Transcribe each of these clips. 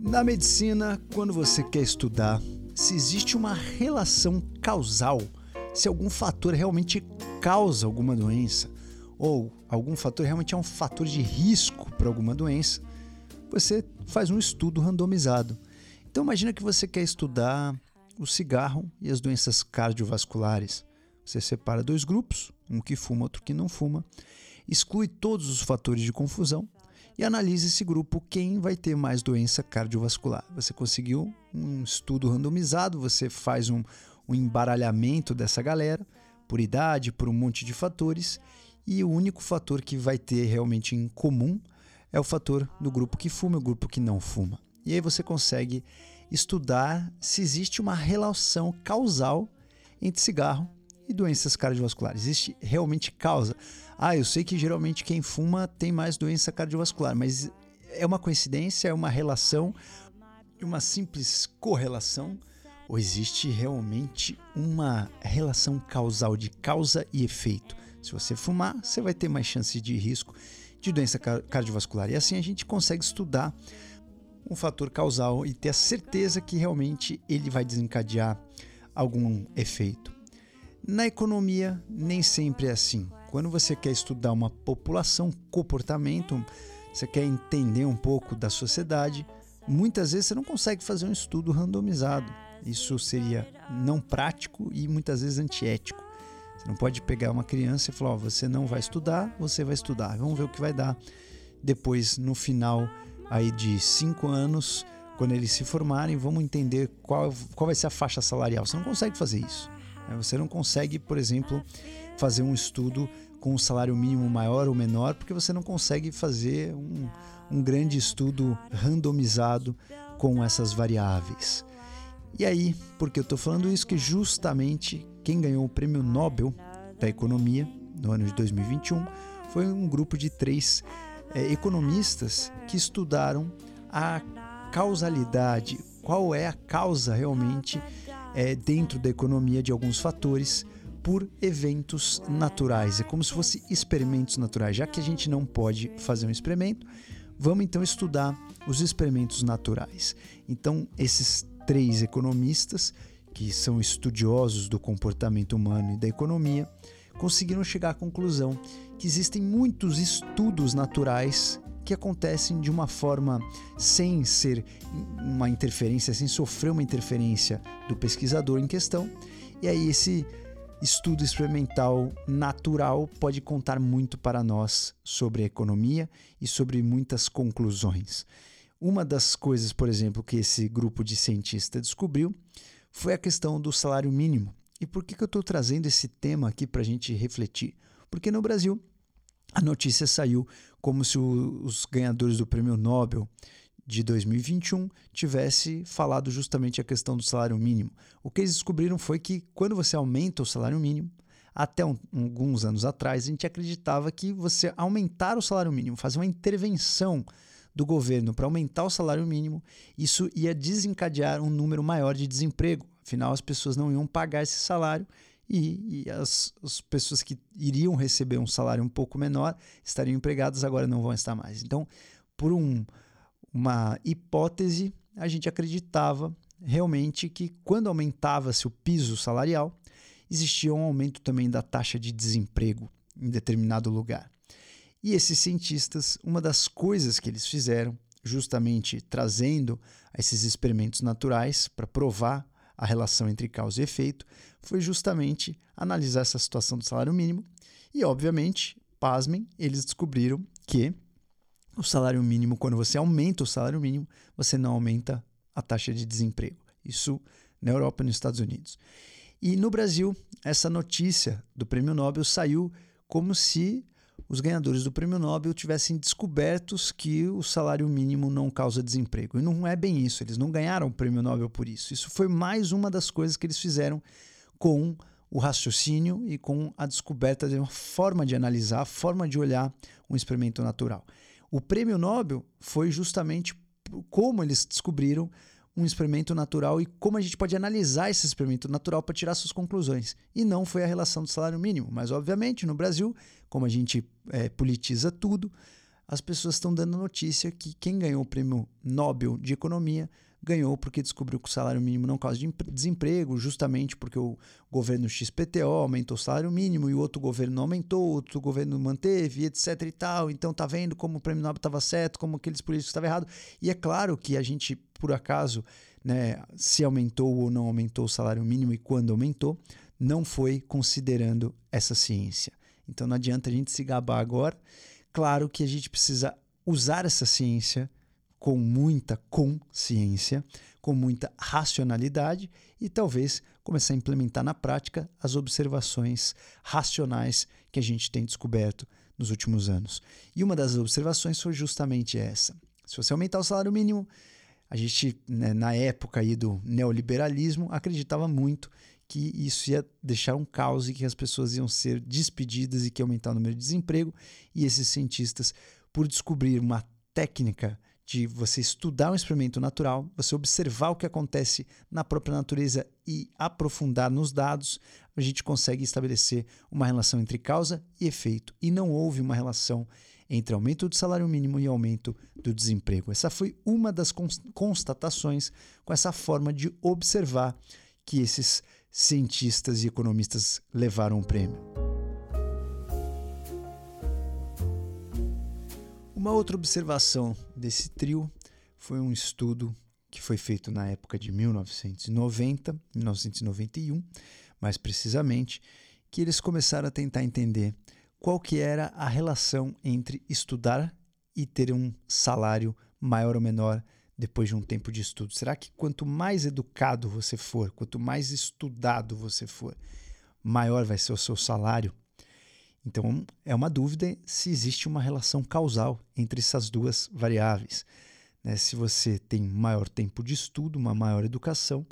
Na medicina, quando você quer estudar se existe uma relação causal, se algum fator realmente causa alguma doença, ou algum fator realmente é um fator de risco para alguma doença, você faz um estudo randomizado. Então imagina que você quer estudar o cigarro e as doenças cardiovasculares. Você separa dois grupos, um que fuma, outro que não fuma, exclui todos os fatores de confusão e analise esse grupo quem vai ter mais doença cardiovascular. Você conseguiu um estudo randomizado, você faz um, um embaralhamento dessa galera por idade, por um monte de fatores, e o único fator que vai ter realmente em comum é o fator do grupo que fuma e o grupo que não fuma. E aí você consegue estudar se existe uma relação causal entre cigarro e doenças cardiovasculares. Existe realmente causa. Ah, eu sei que geralmente quem fuma tem mais doença cardiovascular, mas é uma coincidência, é uma relação, uma simples correlação? Ou existe realmente uma relação causal de causa e efeito? Se você fumar, você vai ter mais chance de risco de doença cardiovascular. E assim a gente consegue estudar um fator causal e ter a certeza que realmente ele vai desencadear algum efeito. Na economia, nem sempre é assim. Quando você quer estudar uma população, comportamento, você quer entender um pouco da sociedade, muitas vezes você não consegue fazer um estudo randomizado. Isso seria não prático e muitas vezes antiético. Você não pode pegar uma criança e falar: oh, você não vai estudar, você vai estudar. Vamos ver o que vai dar depois, no final aí de cinco anos, quando eles se formarem, vamos entender qual, qual vai ser a faixa salarial. Você não consegue fazer isso. Né? Você não consegue, por exemplo, fazer um estudo com um salário mínimo maior ou menor, porque você não consegue fazer um, um grande estudo randomizado com essas variáveis. E aí, por que eu estou falando isso? Que justamente quem ganhou o prêmio Nobel da Economia no ano de 2021 foi um grupo de três é, economistas que estudaram a causalidade, qual é a causa realmente é, dentro da economia de alguns fatores por eventos naturais. É como se fossem experimentos naturais. Já que a gente não pode fazer um experimento, vamos então estudar os experimentos naturais. Então, esses três economistas, que são estudiosos do comportamento humano e da economia, conseguiram chegar à conclusão que existem muitos estudos naturais que acontecem de uma forma sem ser uma interferência, sem sofrer uma interferência do pesquisador em questão. E aí esse estudo experimental natural pode contar muito para nós sobre a economia e sobre muitas conclusões. Uma das coisas, por exemplo, que esse grupo de cientistas descobriu foi a questão do salário mínimo. E por que, que eu estou trazendo esse tema aqui para a gente refletir? Porque no Brasil a notícia saiu como se os ganhadores do Prêmio Nobel de 2021 tivesse falado justamente a questão do salário mínimo. O que eles descobriram foi que quando você aumenta o salário mínimo, até um, alguns anos atrás, a gente acreditava que você aumentar o salário mínimo, fazer uma intervenção do governo para aumentar o salário mínimo, isso ia desencadear um número maior de desemprego. Afinal, as pessoas não iam pagar esse salário e, e as, as, pessoas que iriam receber um salário um pouco menor estariam empregadas, agora não vão estar mais. Então, por um, uma hipótese, a gente acreditava realmente que quando aumentava-se o piso salarial, existia um aumento também da taxa de desemprego em determinado lugar. E esses cientistas, uma das coisas que eles fizeram, justamente trazendo esses experimentos naturais para provar a relação entre causa e efeito, foi justamente analisar essa situação do salário mínimo e, obviamente, pasmem, eles descobriram que o salário mínimo, quando você aumenta o salário mínimo, você não aumenta a taxa de desemprego. Isso na Europa e nos Estados Unidos. E no Brasil, essa notícia do prêmio Nobel saiu como se os ganhadores do prêmio Nobel tivessem descobertos que o salário mínimo não causa desemprego. E não é bem isso, eles não ganharam o prêmio Nobel por isso. Isso foi mais uma das coisas que eles fizeram com o raciocínio e com a descoberta de uma forma de analisar, forma de olhar um experimento natural. O prêmio Nobel foi justamente como eles descobriram um experimento natural e como a gente pode analisar esse experimento natural para tirar suas conclusões. E não foi a relação do salário mínimo. Mas, obviamente, no Brasil, como a gente é, politiza tudo, as pessoas estão dando notícia que quem ganhou o prêmio Nobel de Economia ganhou porque descobriu que o salário mínimo não causa desemprego, justamente porque o governo XPTO aumentou o salário mínimo e o outro governo não aumentou, outro governo manteve, etc e tal. Então tá vendo como o prêmio Nobel estava certo, como aqueles políticos estavam errados. E é claro que a gente, por acaso, né, se aumentou ou não aumentou o salário mínimo e quando aumentou, não foi considerando essa ciência. Então não adianta a gente se gabar agora. Claro que a gente precisa usar essa ciência com muita consciência, com muita racionalidade e talvez começar a implementar na prática as observações racionais que a gente tem descoberto nos últimos anos. E uma das observações foi justamente essa. Se você aumentar o salário mínimo, a gente, né, na época aí do neoliberalismo, acreditava muito que isso ia deixar um caos e que as pessoas iam ser despedidas e que ia aumentar o número de desemprego. E esses cientistas, por descobrir uma técnica de você estudar um experimento natural, você observar o que acontece na própria natureza e aprofundar nos dados, a gente consegue estabelecer uma relação entre causa e efeito. E não houve uma relação entre aumento do salário mínimo e aumento do desemprego. Essa foi uma das constatações com essa forma de observar que esses cientistas e economistas levaram o prêmio. Uma outra observação desse trio foi um estudo que foi feito na época de 1990, 1991, mais precisamente, que eles começaram a tentar entender qual que era a relação entre estudar e ter um salário maior ou menor depois de um tempo de estudo. Será que quanto mais educado você for, quanto mais estudado você for, maior vai ser o seu salário? Então, é uma dúvida se existe uma relação causal entre essas duas variáveis. Né? Se você tem maior tempo de estudo, uma maior educação,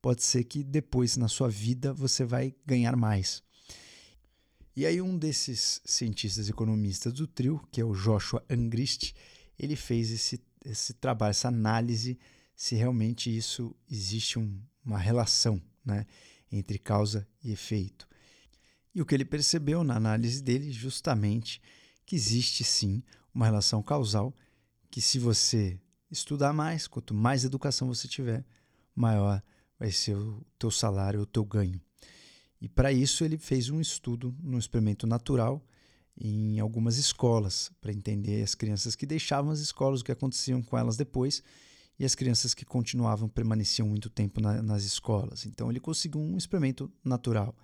pode ser que depois na sua vida você vai ganhar mais. E aí um desses cientistas economistas do trio, que é o Joshua Angrist, ele fez esse, esse trabalho, essa análise, se realmente isso existe um, uma relação né, entre causa e efeito. E o que ele percebeu na análise dele, justamente, que existe sim uma relação causal, que se você estudar mais, quanto mais educação você tiver, maior vai ser o teu salário, o teu ganho. E para isso ele fez um estudo no experimento natural em algumas escolas, para entender as crianças que deixavam as escolas, o que aconteciam com elas depois, e as crianças que continuavam, permaneciam muito tempo na, nas escolas. Então ele conseguiu um experimento natural.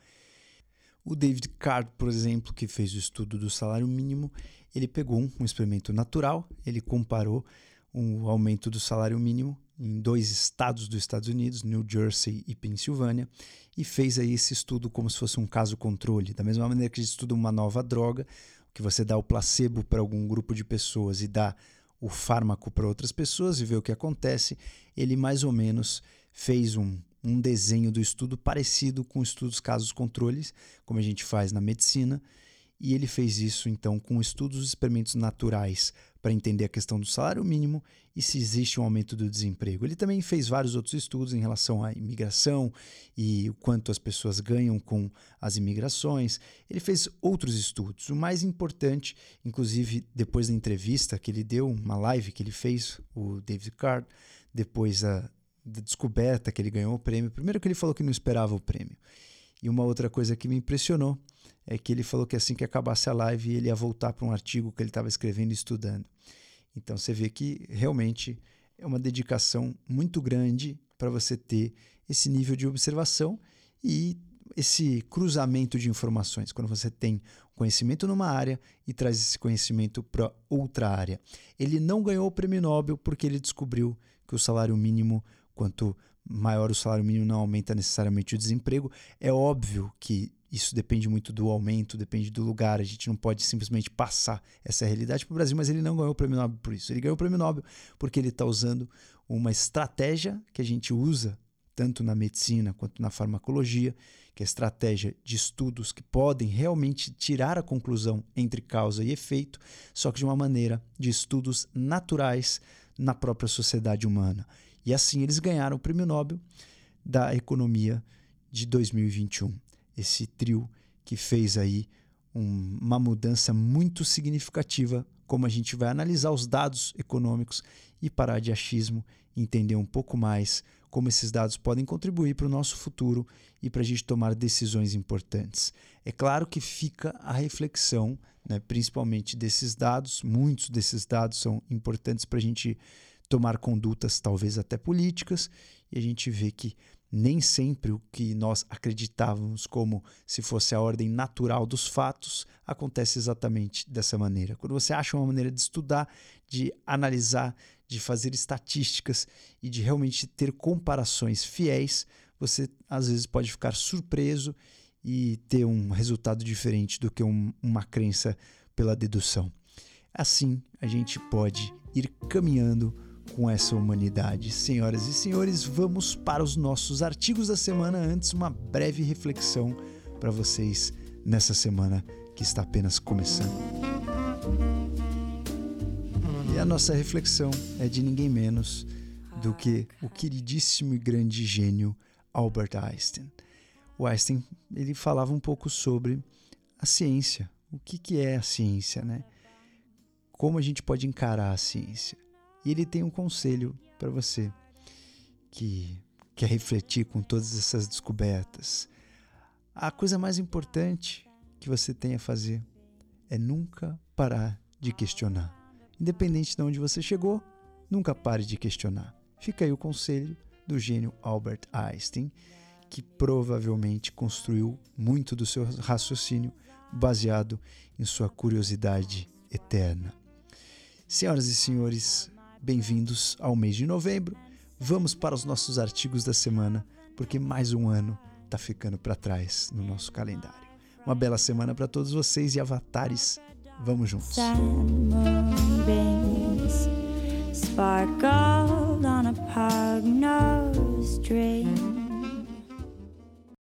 O David Card, por exemplo, que fez o estudo do salário mínimo, ele pegou um experimento natural, ele comparou o aumento do salário mínimo em dois estados dos Estados Unidos, New Jersey e Pensilvânia, e fez aí esse estudo como se fosse um caso controle. Da mesma maneira que a gente estuda uma nova droga, que você dá o placebo para algum grupo de pessoas e dá o fármaco para outras pessoas e vê o que acontece, ele mais ou menos fez um, um desenho do estudo parecido com estudos casos controles, como a gente faz na medicina, e ele fez isso então com estudos experimentos naturais para entender a questão do salário mínimo e se existe um aumento do desemprego. Ele também fez vários outros estudos em relação à imigração e o quanto as pessoas ganham com as imigrações. Ele fez outros estudos. O mais importante, inclusive depois da entrevista que ele deu, uma live que ele fez, o David Card, depois da, da descoberta que ele ganhou o prêmio. Primeiro que ele falou que não esperava o prêmio. E uma outra coisa que me impressionou é que ele falou que assim que acabasse a live ele ia voltar para um artigo que ele estava escrevendo e estudando. Então você vê que realmente é uma dedicação muito grande para você ter esse nível de observação e esse cruzamento de informações, quando você tem conhecimento numa área e traz esse conhecimento para outra área. Ele não ganhou o prêmio Nobel porque ele descobriu que o salário mínimo quanto maior o salário mínimo não aumenta necessariamente o desemprego. É óbvio que isso depende muito do aumento, depende do lugar. A gente não pode simplesmente passar essa realidade para o Brasil, mas ele não ganhou o prêmio Nobel por isso. Ele ganhou o prêmio Nobel porque ele está usando uma estratégia que a gente usa tanto na medicina quanto na farmacologia, que é a estratégia de estudos que podem realmente tirar a conclusão entre causa e efeito, só que de uma maneira de estudos naturais na própria sociedade humana. E assim eles ganharam o Prêmio Nobel da Economia de 2021. Esse trio que fez aí um, uma mudança muito significativa como a gente vai analisar os dados econômicos e parar de achismo, entender um pouco mais como esses dados podem contribuir para o nosso futuro e para a gente tomar decisões importantes. É claro que fica a reflexão, né, principalmente desses dados, muitos desses dados são importantes para a gente tomar condutas, talvez até políticas, e a gente vê que nem sempre o que nós acreditávamos como se fosse a ordem natural dos fatos acontece exatamente dessa maneira. Quando você acha uma maneira de estudar, de analisar, de fazer estatísticas e de realmente ter comparações fiéis, você às vezes pode ficar surpreso e ter um resultado diferente do que um, uma crença pela dedução. Assim, a gente pode ir caminhando com essa humanidade. Senhoras e senhores, vamos para os nossos artigos da semana. Antes, uma breve reflexão para vocês nessa semana que está apenas começando. E a nossa reflexão é de ninguém menos do que o queridíssimo e grande gênio Albert Einstein. O Einstein ele falava um pouco sobre a ciência, o que, que é a ciência, né? Como a gente pode encarar a ciência. E ele tem um conselho para você que quer refletir com todas essas descobertas. A coisa mais importante que você tem a fazer é nunca parar de questionar. Independente de onde você chegou, nunca pare de questionar. Fica aí o conselho do gênio Albert Einstein, que provavelmente construiu muito do seu raciocínio baseado em sua curiosidade eterna. Senhoras e senhores, Bem-vindos ao mês de novembro. Vamos para os nossos artigos da semana, porque mais um ano está ficando para trás no nosso calendário. Uma bela semana para todos vocês e avatares. Vamos juntos. Sparkled on a pug-nosed dream.